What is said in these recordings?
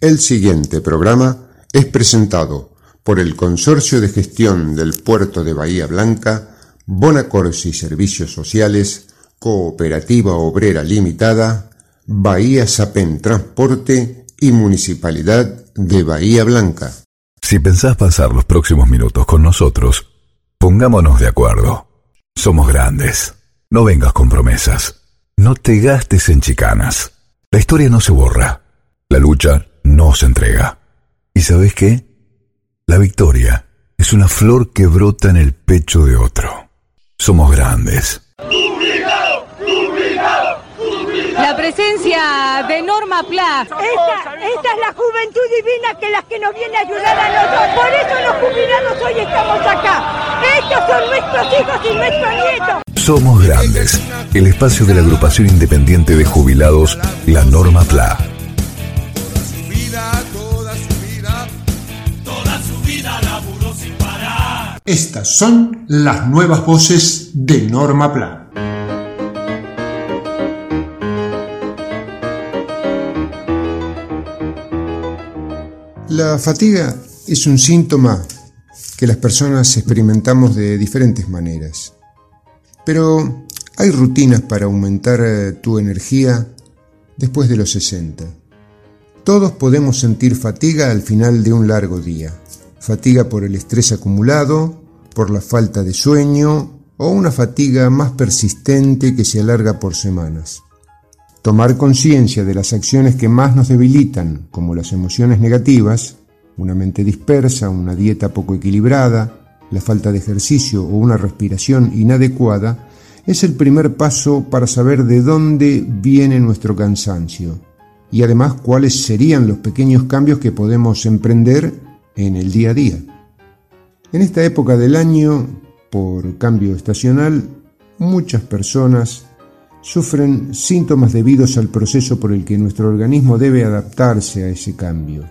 El siguiente programa es presentado por el Consorcio de Gestión del Puerto de Bahía Blanca, Bonacorsi Servicios Sociales, Cooperativa Obrera Limitada, Bahía Sapen Transporte y Municipalidad de Bahía Blanca. Si pensás pasar los próximos minutos con nosotros, pongámonos de acuerdo. Somos grandes. No vengas con promesas. No te gastes en chicanas. La historia no se borra. La lucha no se entrega. ¿Y sabes qué? La victoria es una flor que brota en el pecho de otro. Somos grandes. La presencia de Norma Pla. Esta, esta es la juventud divina que las que nos viene a ayudar a nosotros. Por eso los jubilados hoy estamos acá. Estos son nuestros hijos y nuestros nietos. Somos grandes. El espacio de la agrupación independiente de jubilados, la Norma PLA. Estas son las nuevas voces de Norma Plan. La fatiga es un síntoma que las personas experimentamos de diferentes maneras. Pero hay rutinas para aumentar eh, tu energía después de los 60. Todos podemos sentir fatiga al final de un largo día. Fatiga por el estrés acumulado, por la falta de sueño o una fatiga más persistente que se alarga por semanas. Tomar conciencia de las acciones que más nos debilitan, como las emociones negativas, una mente dispersa, una dieta poco equilibrada, la falta de ejercicio o una respiración inadecuada, es el primer paso para saber de dónde viene nuestro cansancio y además cuáles serían los pequeños cambios que podemos emprender en el día a día. En esta época del año, por cambio estacional, muchas personas sufren síntomas debidos al proceso por el que nuestro organismo debe adaptarse a ese cambio.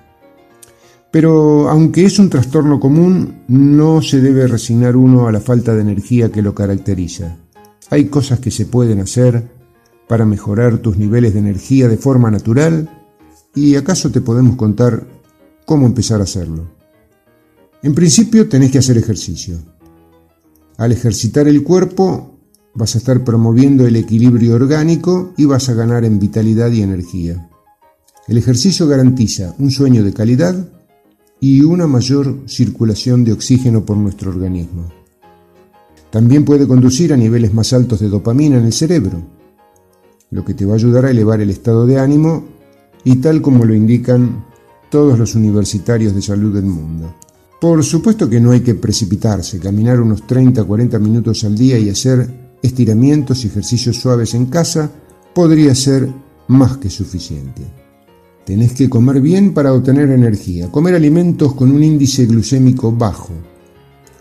Pero aunque es un trastorno común, no se debe resignar uno a la falta de energía que lo caracteriza. Hay cosas que se pueden hacer para mejorar tus niveles de energía de forma natural y acaso te podemos contar cómo empezar a hacerlo. En principio tenés que hacer ejercicio. Al ejercitar el cuerpo vas a estar promoviendo el equilibrio orgánico y vas a ganar en vitalidad y energía. El ejercicio garantiza un sueño de calidad y una mayor circulación de oxígeno por nuestro organismo. También puede conducir a niveles más altos de dopamina en el cerebro, lo que te va a ayudar a elevar el estado de ánimo y tal como lo indican todos los universitarios de salud del mundo. Por supuesto que no hay que precipitarse, caminar unos 30-40 minutos al día y hacer estiramientos y ejercicios suaves en casa podría ser más que suficiente. Tenés que comer bien para obtener energía, comer alimentos con un índice glucémico bajo,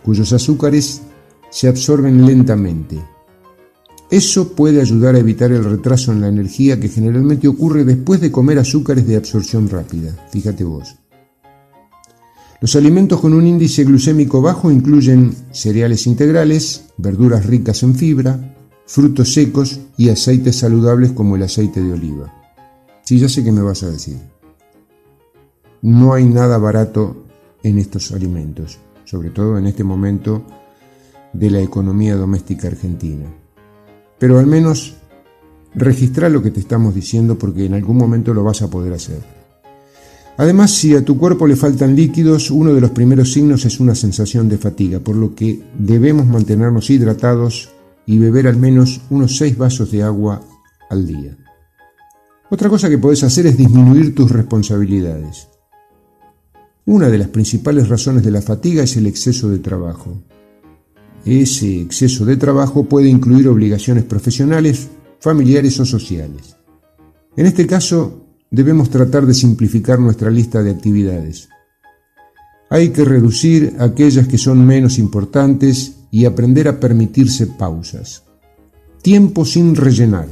cuyos azúcares se absorben lentamente. Eso puede ayudar a evitar el retraso en la energía que generalmente ocurre después de comer azúcares de absorción rápida. Fíjate vos. Los alimentos con un índice glucémico bajo incluyen cereales integrales, verduras ricas en fibra, frutos secos y aceites saludables como el aceite de oliva. Sí, ya sé que me vas a decir. No hay nada barato en estos alimentos, sobre todo en este momento de la economía doméstica argentina. Pero al menos registra lo que te estamos diciendo porque en algún momento lo vas a poder hacer. Además, si a tu cuerpo le faltan líquidos, uno de los primeros signos es una sensación de fatiga, por lo que debemos mantenernos hidratados y beber al menos unos 6 vasos de agua al día. Otra cosa que puedes hacer es disminuir tus responsabilidades. Una de las principales razones de la fatiga es el exceso de trabajo. Ese exceso de trabajo puede incluir obligaciones profesionales, familiares o sociales. En este caso, debemos tratar de simplificar nuestra lista de actividades. Hay que reducir aquellas que son menos importantes y aprender a permitirse pausas. Tiempo sin rellenar,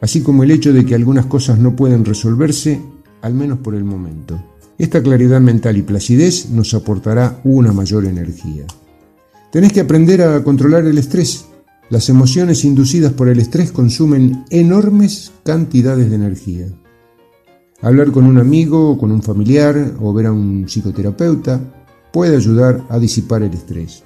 así como el hecho de que algunas cosas no pueden resolverse, al menos por el momento. Esta claridad mental y placidez nos aportará una mayor energía. Tenés que aprender a controlar el estrés. Las emociones inducidas por el estrés consumen enormes cantidades de energía. Hablar con un amigo con un familiar o ver a un psicoterapeuta puede ayudar a disipar el estrés.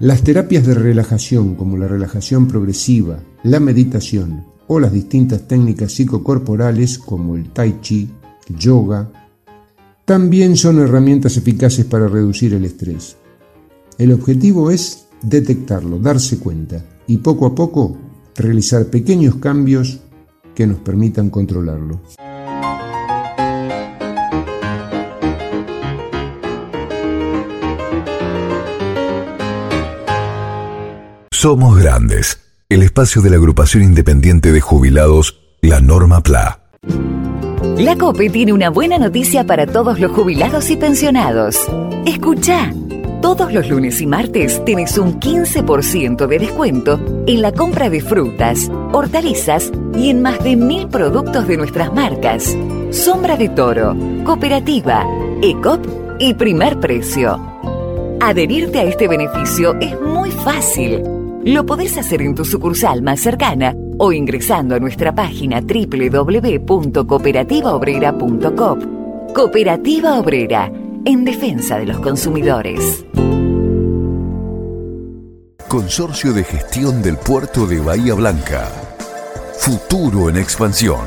Las terapias de relajación como la relajación progresiva, la meditación o las distintas técnicas psicocorporales como el tai chi, yoga, también son herramientas eficaces para reducir el estrés. El objetivo es detectarlo, darse cuenta y poco a poco realizar pequeños cambios que nos permitan controlarlo. Somos Grandes, el espacio de la agrupación independiente de jubilados, la Norma PLA. La COPE tiene una buena noticia para todos los jubilados y pensionados. Escucha. Todos los lunes y martes tenés un 15% de descuento en la compra de frutas, hortalizas y en más de mil productos de nuestras marcas. Sombra de Toro, Cooperativa, ECOP y Primer Precio. Adherirte a este beneficio es muy fácil. Lo podés hacer en tu sucursal más cercana o ingresando a nuestra página www.cooperativaobrera.com. Cooperativa Obrera, en defensa de los consumidores. Consorcio de Gestión del Puerto de Bahía Blanca. Futuro en expansión.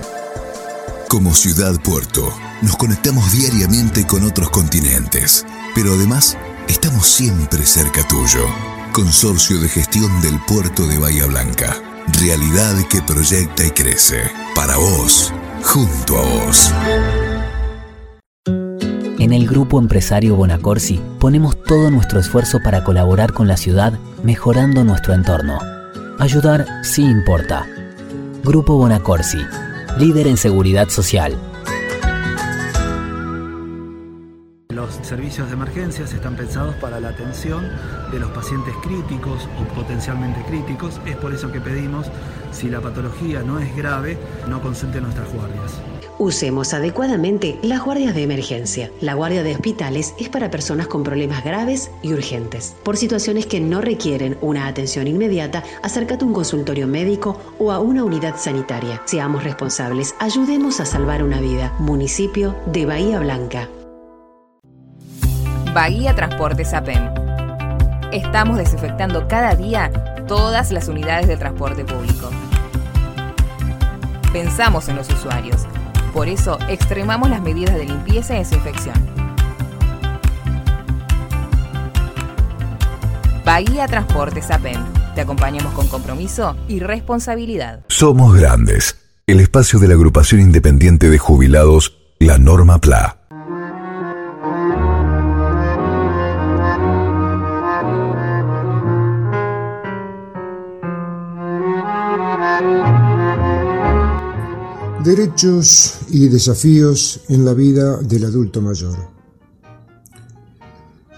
Como ciudad puerto, nos conectamos diariamente con otros continentes, pero además estamos siempre cerca tuyo. Consorcio de Gestión del Puerto de Bahía Blanca. Realidad que proyecta y crece. Para vos, junto a vos. En el Grupo Empresario Bonacorsi ponemos todo nuestro esfuerzo para colaborar con la ciudad mejorando nuestro entorno. Ayudar sí importa. Grupo Bonacorsi, líder en seguridad social. Servicios de emergencias están pensados para la atención de los pacientes críticos o potencialmente críticos. Es por eso que pedimos, si la patología no es grave, no consulten nuestras guardias. Usemos adecuadamente las guardias de emergencia. La guardia de hospitales es para personas con problemas graves y urgentes. Por situaciones que no requieren una atención inmediata, acércate a un consultorio médico o a una unidad sanitaria. Seamos responsables, ayudemos a salvar una vida. Municipio de Bahía Blanca. Bahía Transportes APEM. Estamos desinfectando cada día todas las unidades de transporte público. Pensamos en los usuarios. Por eso extremamos las medidas de limpieza y desinfección. Bahía Transportes APEM. Te acompañamos con compromiso y responsabilidad. Somos Grandes, el espacio de la agrupación independiente de jubilados, la Norma PLA. Derechos y desafíos en la vida del adulto mayor.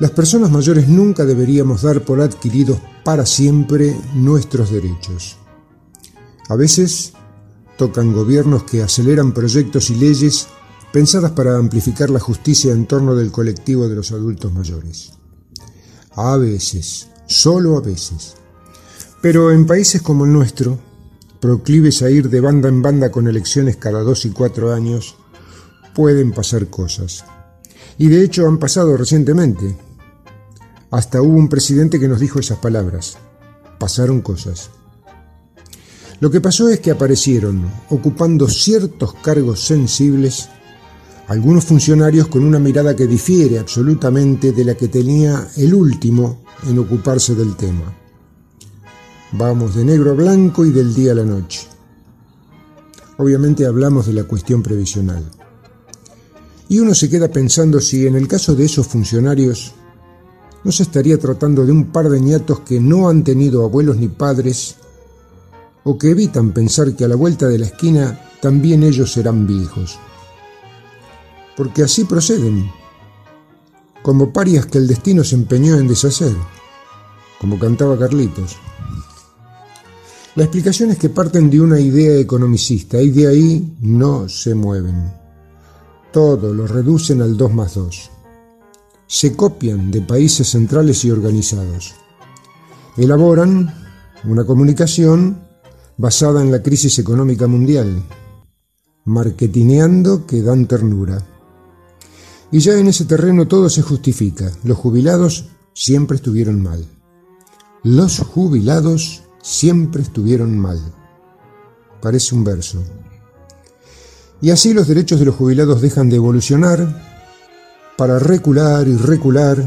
Las personas mayores nunca deberíamos dar por adquiridos para siempre nuestros derechos. A veces tocan gobiernos que aceleran proyectos y leyes pensadas para amplificar la justicia en torno del colectivo de los adultos mayores. A veces, solo a veces. Pero en países como el nuestro, proclives a ir de banda en banda con elecciones cada dos y cuatro años, pueden pasar cosas. Y de hecho han pasado recientemente. Hasta hubo un presidente que nos dijo esas palabras. Pasaron cosas. Lo que pasó es que aparecieron, ocupando ciertos cargos sensibles, algunos funcionarios con una mirada que difiere absolutamente de la que tenía el último en ocuparse del tema. Vamos de negro a blanco y del día a la noche. Obviamente hablamos de la cuestión previsional. Y uno se queda pensando si en el caso de esos funcionarios no se estaría tratando de un par de ñatos que no han tenido abuelos ni padres o que evitan pensar que a la vuelta de la esquina también ellos serán viejos. Porque así proceden, como parias que el destino se empeñó en deshacer, como cantaba Carlitos. La explicación es que parten de una idea economicista y de ahí no se mueven. Todo lo reducen al 2 más 2. Se copian de países centrales y organizados. Elaboran una comunicación basada en la crisis económica mundial. marketineando que dan ternura. Y ya en ese terreno todo se justifica. Los jubilados siempre estuvieron mal. Los jubilados siempre estuvieron mal. Parece un verso. Y así los derechos de los jubilados dejan de evolucionar para recular y recular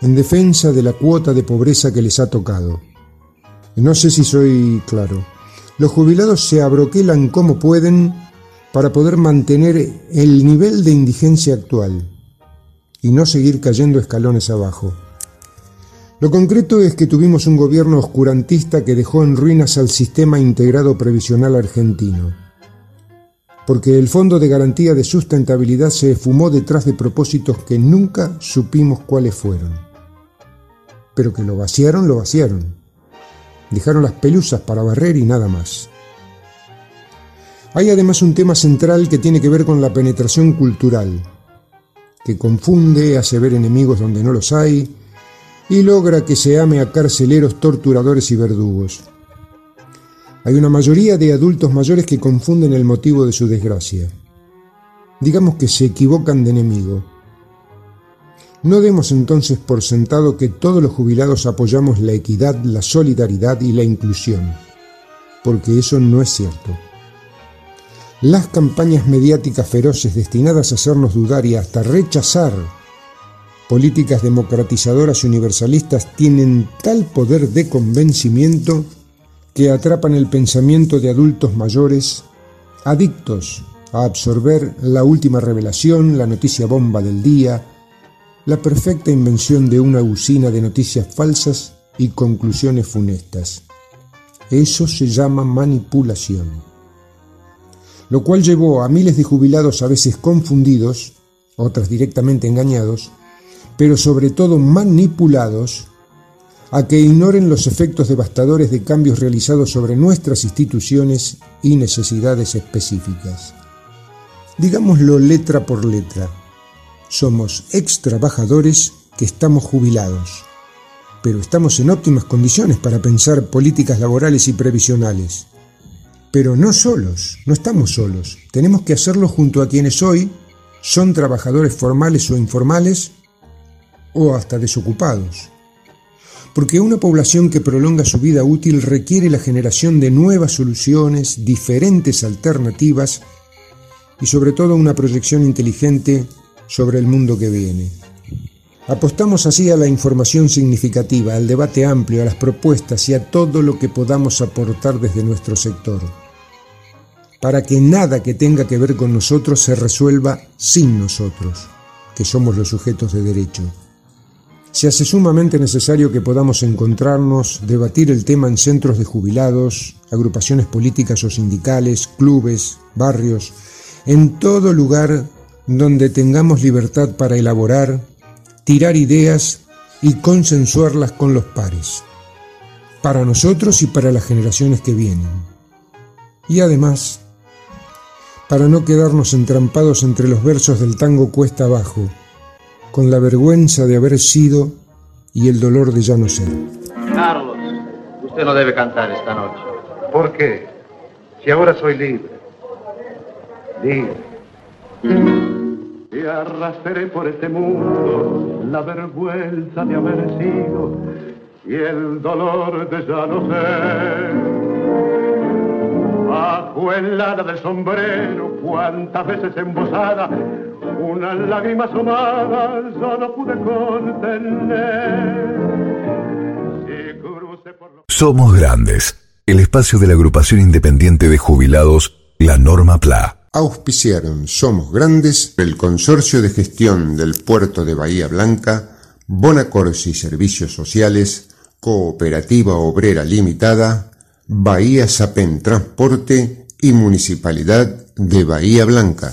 en defensa de la cuota de pobreza que les ha tocado. No sé si soy claro. Los jubilados se abroquelan como pueden para poder mantener el nivel de indigencia actual y no seguir cayendo escalones abajo. Lo concreto es que tuvimos un gobierno oscurantista que dejó en ruinas al sistema integrado previsional argentino, porque el Fondo de Garantía de Sustentabilidad se esfumó detrás de propósitos que nunca supimos cuáles fueron. Pero que lo vaciaron, lo vaciaron. Dejaron las pelusas para barrer y nada más. Hay además un tema central que tiene que ver con la penetración cultural, que confunde, hace ver enemigos donde no los hay y logra que se ame a carceleros, torturadores y verdugos. Hay una mayoría de adultos mayores que confunden el motivo de su desgracia. Digamos que se equivocan de enemigo. No demos entonces por sentado que todos los jubilados apoyamos la equidad, la solidaridad y la inclusión, porque eso no es cierto. Las campañas mediáticas feroces destinadas a hacernos dudar y hasta rechazar políticas democratizadoras universalistas tienen tal poder de convencimiento que atrapan el pensamiento de adultos mayores adictos a absorber la última revelación, la noticia bomba del día, la perfecta invención de una usina de noticias falsas y conclusiones funestas. Eso se llama manipulación lo cual llevó a miles de jubilados a veces confundidos, otras directamente engañados, pero sobre todo manipulados, a que ignoren los efectos devastadores de cambios realizados sobre nuestras instituciones y necesidades específicas. Digámoslo letra por letra, somos ex trabajadores que estamos jubilados, pero estamos en óptimas condiciones para pensar políticas laborales y previsionales pero no solos, no estamos solos. Tenemos que hacerlo junto a quienes hoy son trabajadores formales o informales o hasta desocupados. Porque una población que prolonga su vida útil requiere la generación de nuevas soluciones, diferentes alternativas y sobre todo una proyección inteligente sobre el mundo que viene. Apostamos así a la información significativa, al debate amplio, a las propuestas y a todo lo que podamos aportar desde nuestro sector para que nada que tenga que ver con nosotros se resuelva sin nosotros, que somos los sujetos de derecho. Se hace sumamente necesario que podamos encontrarnos, debatir el tema en centros de jubilados, agrupaciones políticas o sindicales, clubes, barrios, en todo lugar donde tengamos libertad para elaborar, tirar ideas y consensuarlas con los pares, para nosotros y para las generaciones que vienen. Y además, para no quedarnos entrampados entre los versos del tango cuesta abajo, con la vergüenza de haber sido y el dolor de ya no ser. Carlos, usted no debe cantar esta noche. ¿Por qué? Si ahora soy libre. Libre. Y arrastraré por este mundo la vergüenza de haber sido y el dolor de ya no ser bajo el ala del sombrero, cuántas veces embosada, una lágrima asomada, yo no pude contener. Somos Grandes, el espacio de la agrupación independiente de jubilados, la Norma PLA. Auspiciaron Somos Grandes, el Consorcio de Gestión del Puerto de Bahía Blanca, Bonacorsi Servicios Sociales, Cooperativa Obrera Limitada, Bahía Sapen Transporte y Municipalidad de Bahía Blanca.